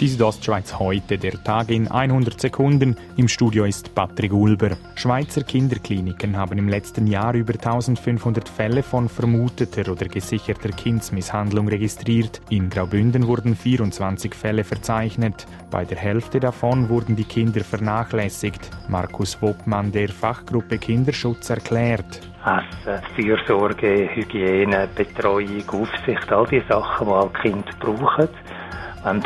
Die Südostschweiz heute, der Tag in 100 Sekunden. Im Studio ist Patrick Ulber. Schweizer Kinderkliniken haben im letzten Jahr über 1500 Fälle von vermuteter oder gesicherter Kindsmisshandlung registriert. In Graubünden wurden 24 Fälle verzeichnet. Bei der Hälfte davon wurden die Kinder vernachlässigt. Markus Woppmann der Fachgruppe Kinderschutz erklärt. Essen, Fürsorge, Hygiene, Betreuung, Aufsicht, all die Sachen, die auch Kinder brauchen. Wenn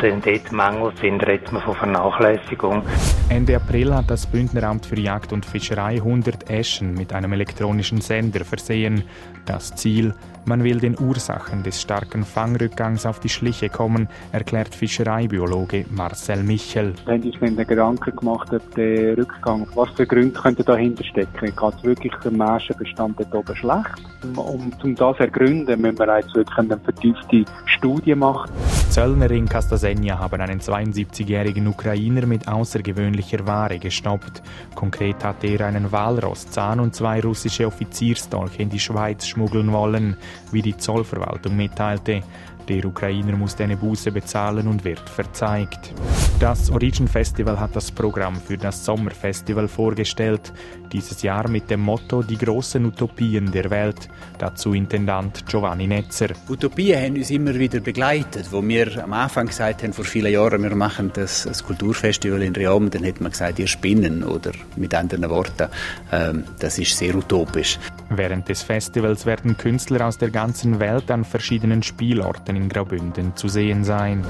Mängel sind, redet man von Vernachlässigung. Ende April hat das Bündneramt für Jagd und Fischerei 100 Äschen mit einem elektronischen Sender versehen. Das Ziel, man will den Ursachen des starken Fangrückgangs auf die Schliche kommen, erklärt Fischereibiologe Marcel Michel. Wir haben uns dann Gedanken gemacht, ob der Rückgang, was für Gründe könnten dahinter stecken. Geht es wirklich der Menschenbestand dort oben schlecht? Um, um das zu ergründen, müssen wir jetzt wirklich eine vertiefte Studie machen. Zöllner in Castasegna haben einen 72-jährigen Ukrainer mit außergewöhnlicher Ware gestoppt. Konkret hatte er einen Walrosszahn und zwei russische Offiziersdolche in die Schweiz schmuggeln wollen, wie die Zollverwaltung mitteilte. Der Ukrainer musste eine Buße bezahlen und wird verzeigt. Das Origin Festival hat das Programm für das Sommerfestival vorgestellt. Dieses Jahr mit dem Motto Die großen Utopien der Welt. Dazu Intendant Giovanni Netzer. Utopien haben uns immer wieder begleitet. Wo wir am Anfang gesagt haben, vor vielen Jahren, wir machen das, das Kulturfestival in Riom, dann hat man gesagt, ihr spinnen. Oder mit anderen Worten, ähm, das ist sehr utopisch. Während des Festivals werden Künstler aus der ganzen Welt an verschiedenen Spielorten in Graubünden zu sehen sein.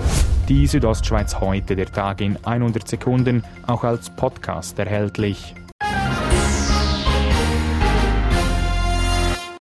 Die Südostschweiz heute, der Tag in 100 Sekunden, auch als Podcast erhältlich.